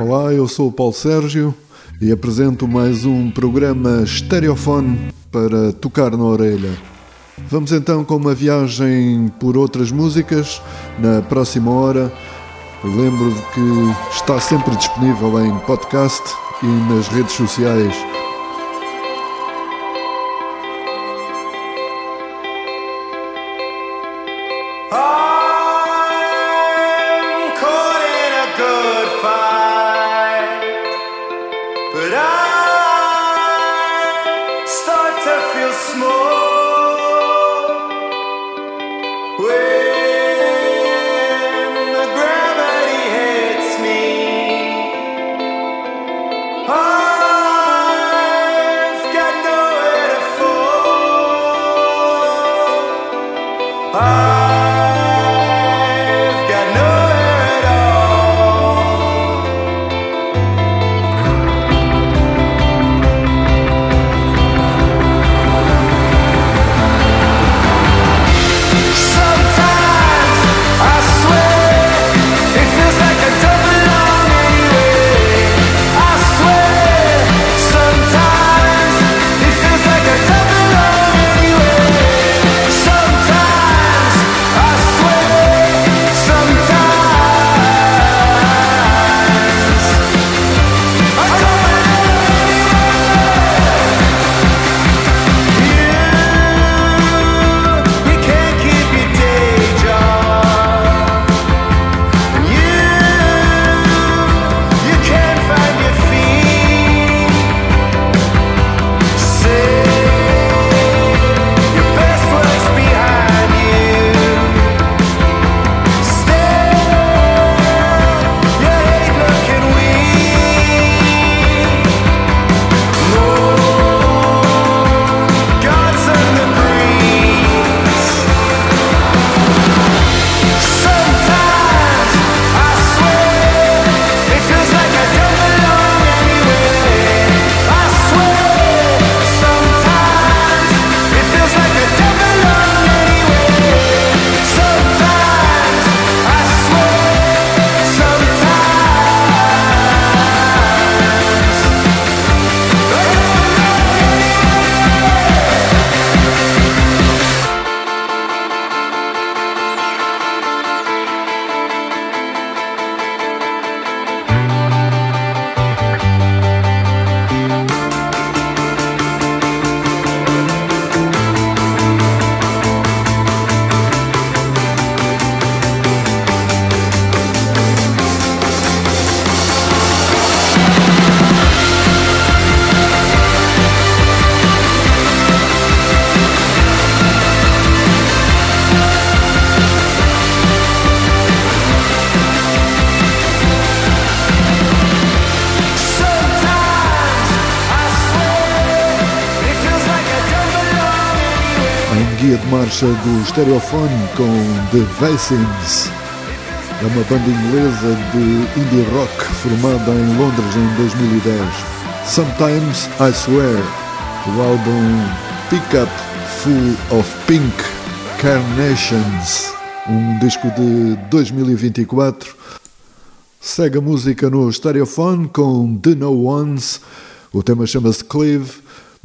Olá, eu sou o Paulo Sérgio e apresento mais um programa Stereofone para tocar na orelha. Vamos então com uma viagem por outras músicas na próxima hora. Lembro que está sempre disponível em podcast e nas redes sociais. Marcha do Stereophone com The Vasins. É uma banda inglesa de indie rock formada em Londres em 2010. Sometimes I Swear, o álbum Pick Up Full of Pink Carnations, um disco de 2024. Segue a música no Stereophone com The No Ones. O tema chama-se Cleave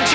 the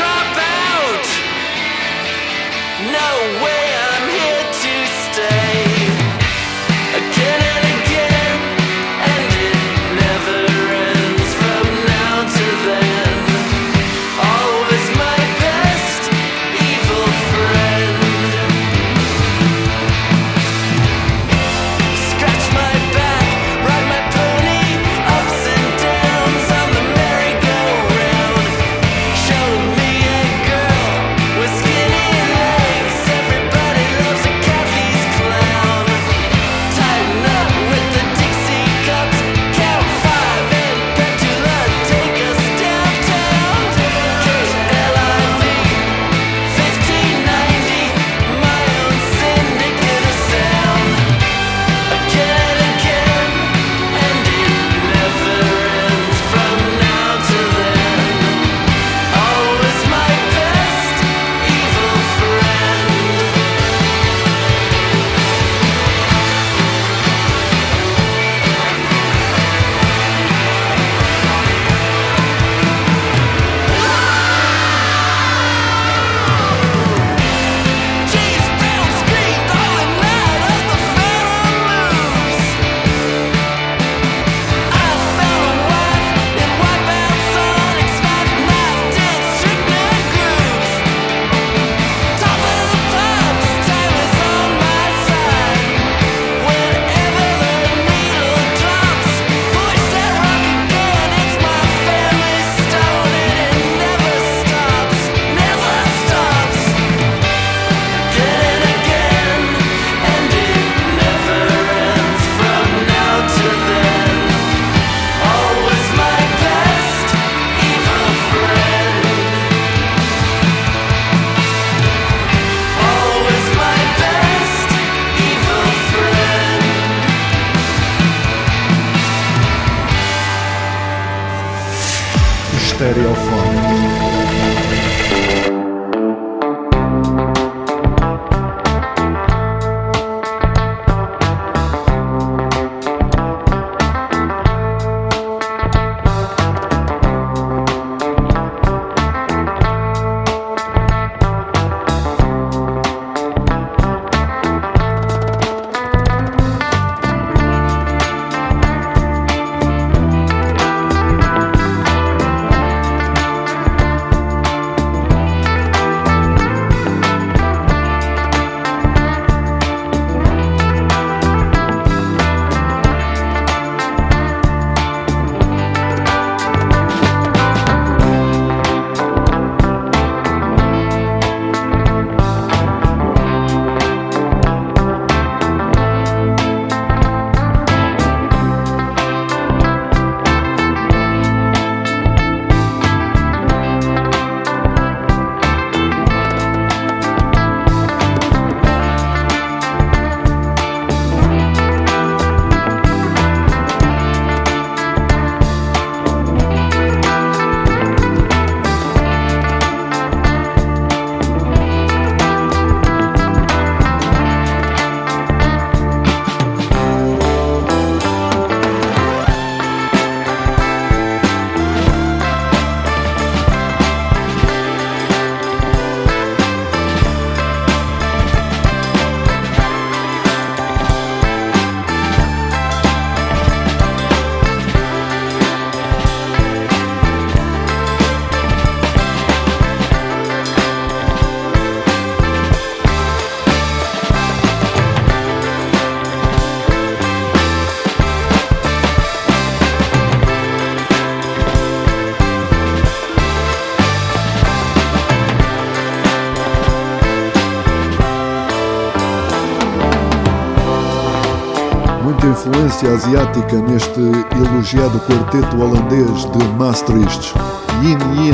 influência asiática neste elogiado quarteto holandês de Maastricht. Yin Yin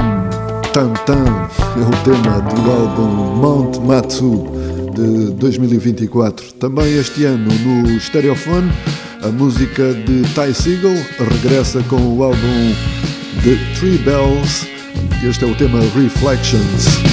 Tan Tan é o tema do álbum Mount Matsu de 2024. Também este ano no Stereophone, a música de Ty Siegel regressa com o álbum The Three Bells. Este é o tema Reflections.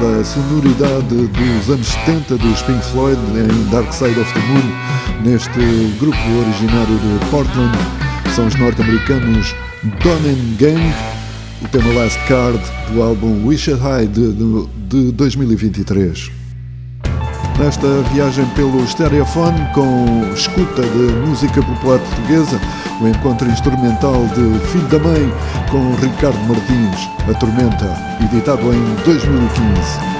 Bastante vincada a sonoridade dos anos 70 dos Pink Floyd em Dark Side of the Moon, neste grupo originário de Portland. São os norte-americanos Donen Gang, o tema Last Card do álbum Wish High de, de, de 2023 nesta viagem pelo Stereofone com escuta de música popular portuguesa, o encontro instrumental de Filho da Mãe com Ricardo Martins, A Tormenta, editado em 2015.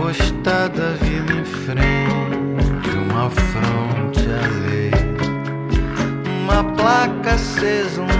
encostada, vida em frente, uma fronte alheia, uma placa acesa, um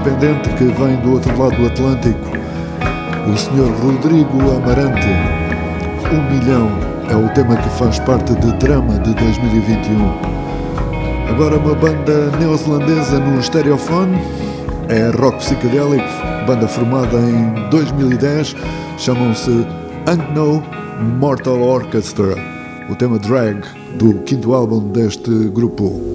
independente que vem do outro lado do Atlântico, o Sr. Rodrigo Amarante. Um milhão é o tema que faz parte de Drama de 2021. Agora uma banda neozelandesa no Stereophone, é rock psicodélico, banda formada em 2010, chamam-se Unknown Mortal Orchestra, o tema Drag do quinto álbum deste grupo.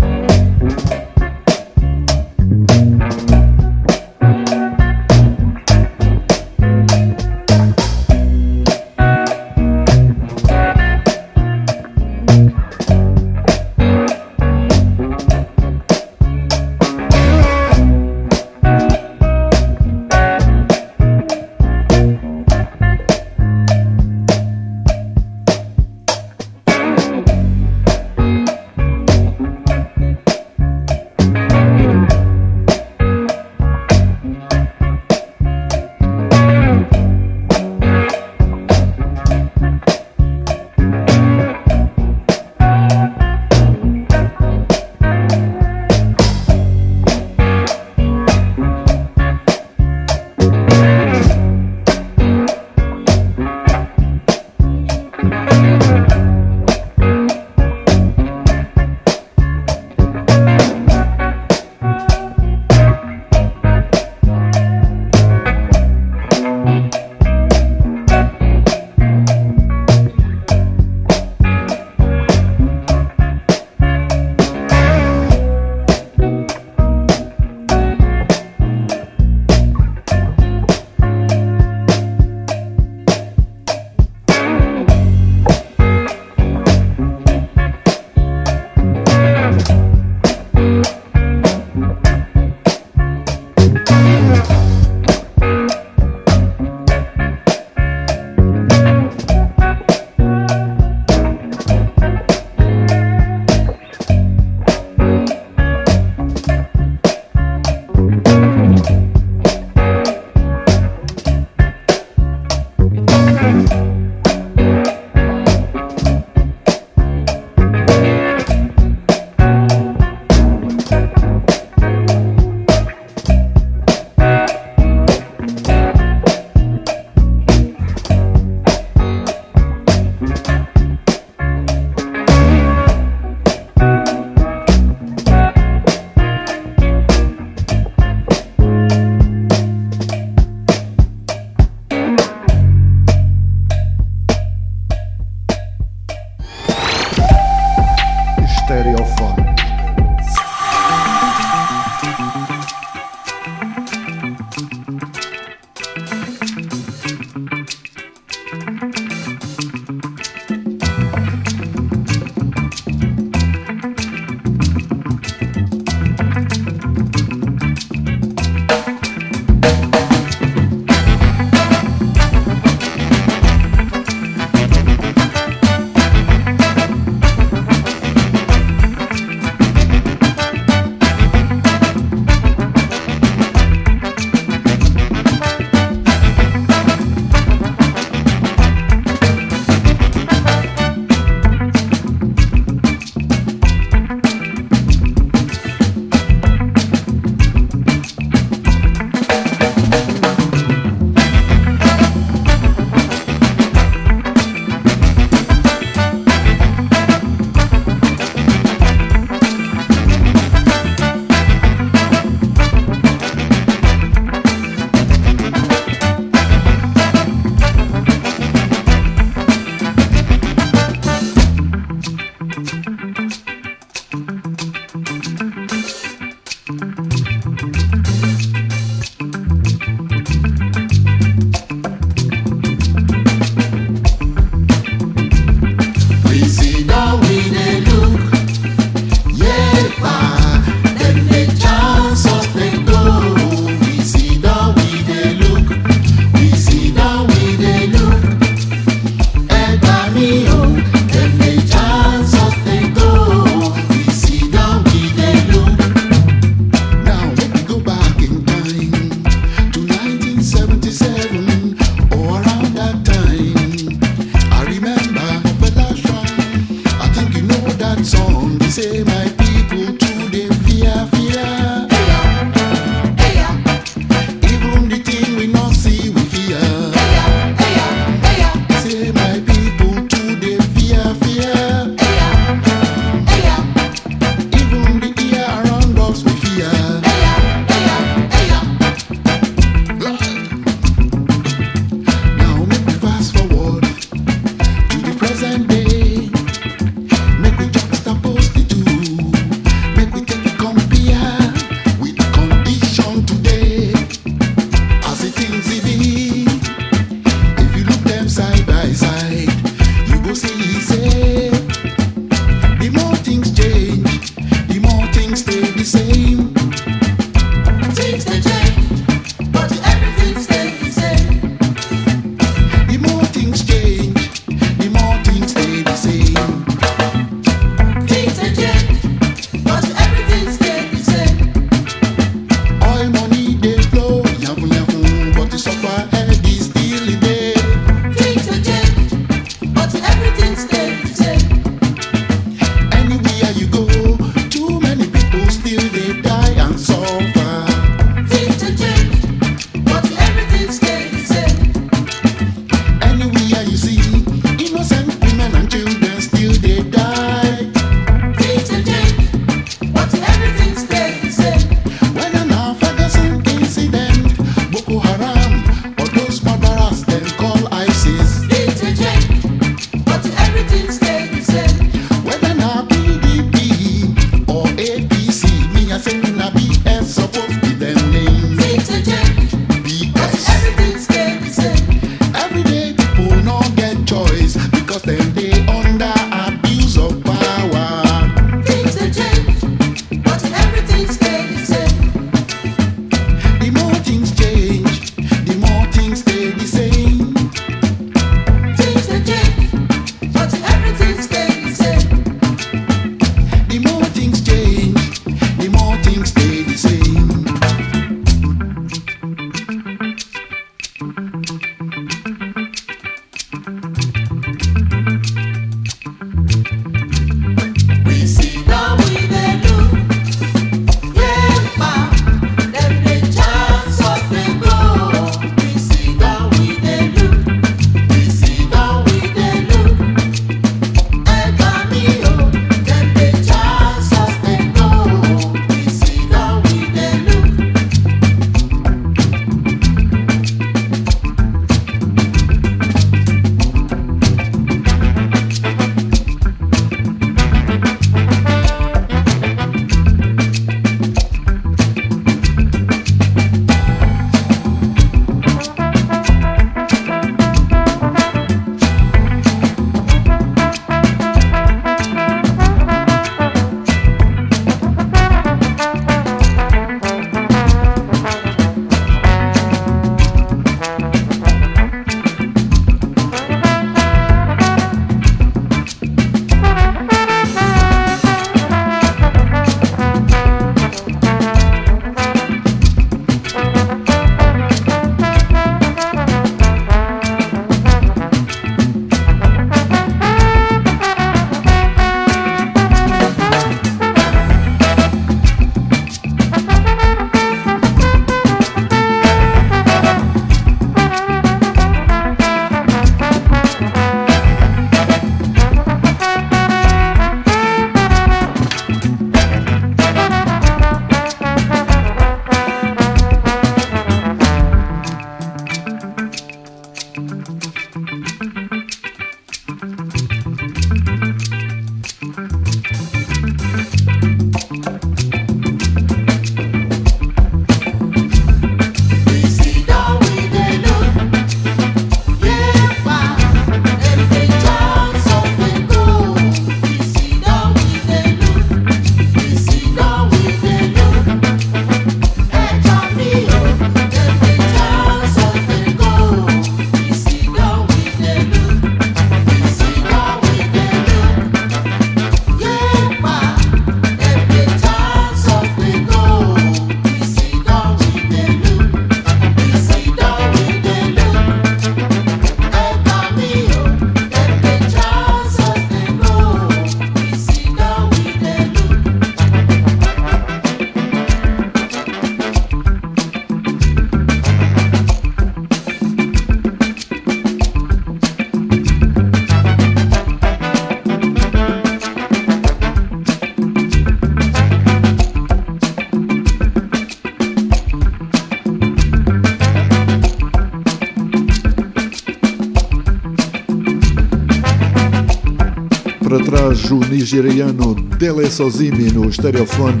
Trás o nigeriano Dele Sozimi no estereofone.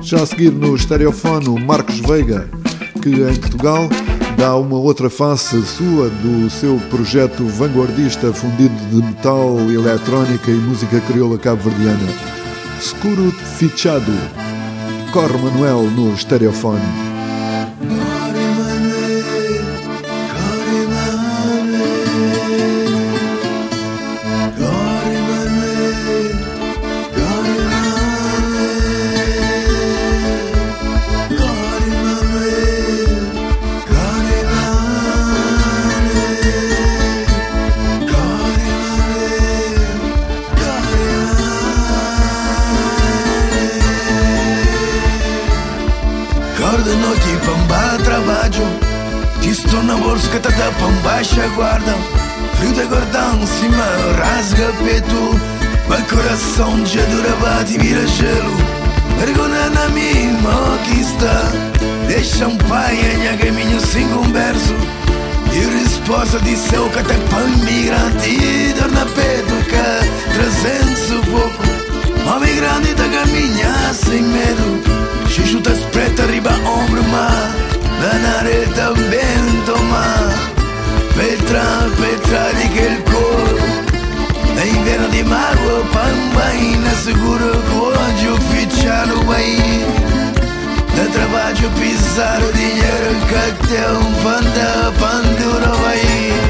Já a seguir no estereofone o Marcos Veiga, que em Portugal dá uma outra face sua do seu projeto vanguardista fundido de metal, eletrónica e música crioula cabo-verdiana. Scuro Fichado, Cor Manuel no estereofone. De seu que até pão migrante E dor na que trazendo sufoco Homem grande da caminha sem medo Chuchutas preta riba ombro mas Na nare também toma Petra, Petra di che il cuore È inverno di mago, pambaina Seguro que hoje ufficiale vai Da trabalho pisar o dinheiro que tem um panda, pandura vai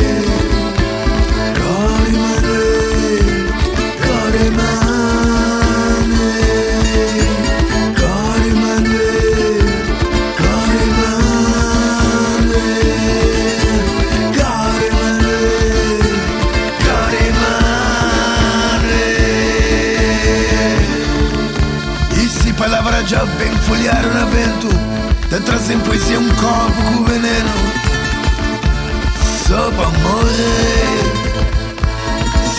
un avvento Da trase in poesia un corpo con veneno. Sopra morire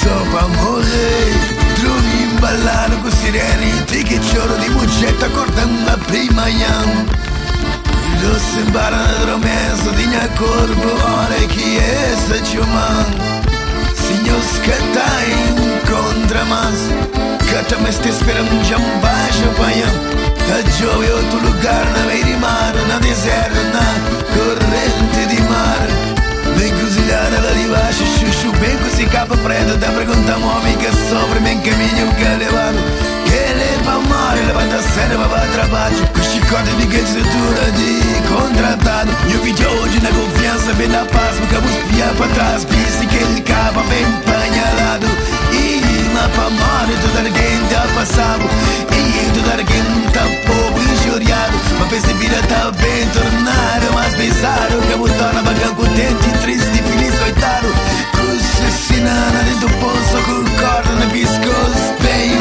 Sopra morire Drumi imballano con sireni Ti che giorno di mucetta cortando la prima yam Lo sembra una promessa di mia corpo Ora chi è sta ciuman Signor scatta incontra mas Cata me sta esperando già un bacio paiam Da giove outro lugar na meio de mar Na deserto, na corrente de mar Bem cozinhada lá de baixo Chuchu bem com capa preta Da pergunta que sobre Bem caminho que é levado Que leva a mar Levanta a cena para trabalho Com chicote de candidatura de contratado E o vídeo hoje na confiança Bem na paz Nunca vou espiar para trás Pisse que ele cava bem empanhalado E na para mar Toda alguém tá passado E alguém tá pouco injuriado Mas pensa vida tá bem tornado Mais bizarro Que me torna bacana contente Triste, feliz, coitado Cuscinana dentro do poço Com corda na pescoço Bem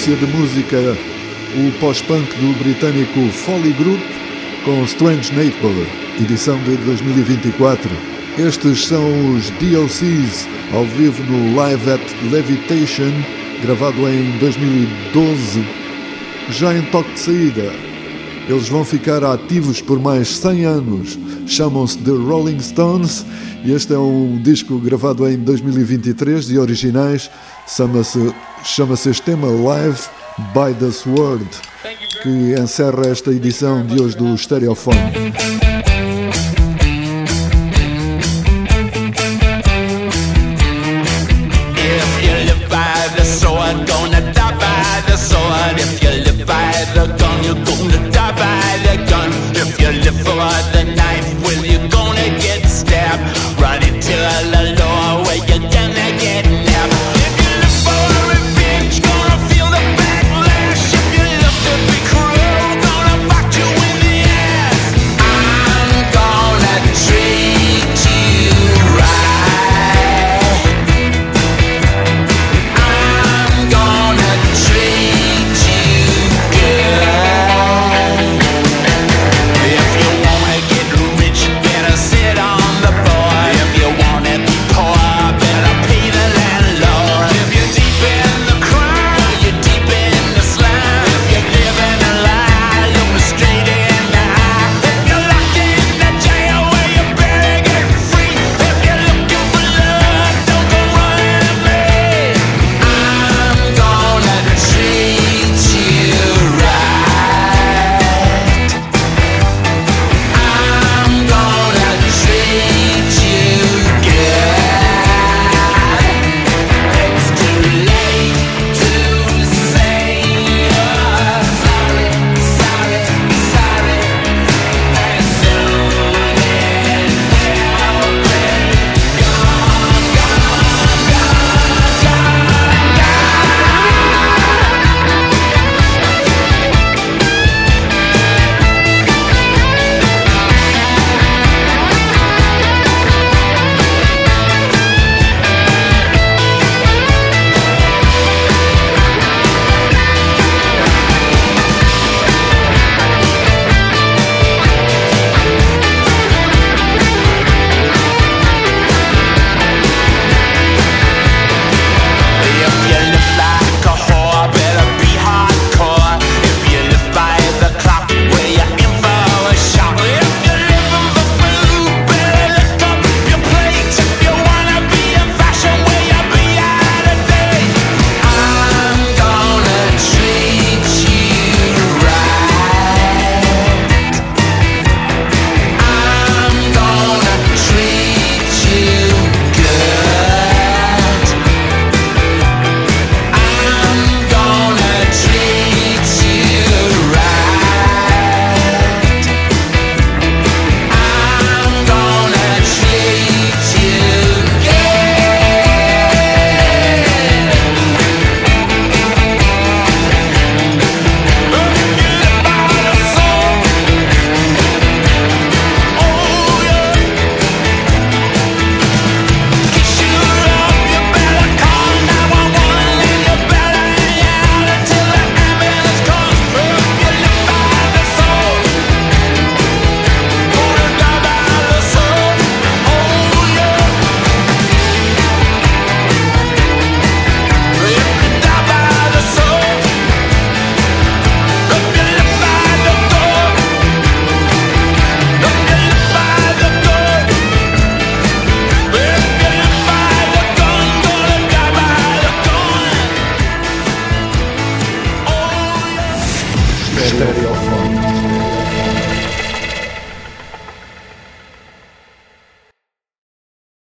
sequência de música, o pós-punk do britânico Folly Group com Strange Neighbor, edição de 2024. Estes são os DLCs ao vivo no Live at Levitation, gravado em 2012, já em toque de saída. Eles vão ficar ativos por mais 100 anos. Chamam-se The Rolling Stones e este é um disco gravado em 2023 de originais. Chama-se Chama-se este tema Live by the Sword, que encerra esta edição de hoje do Stereofone.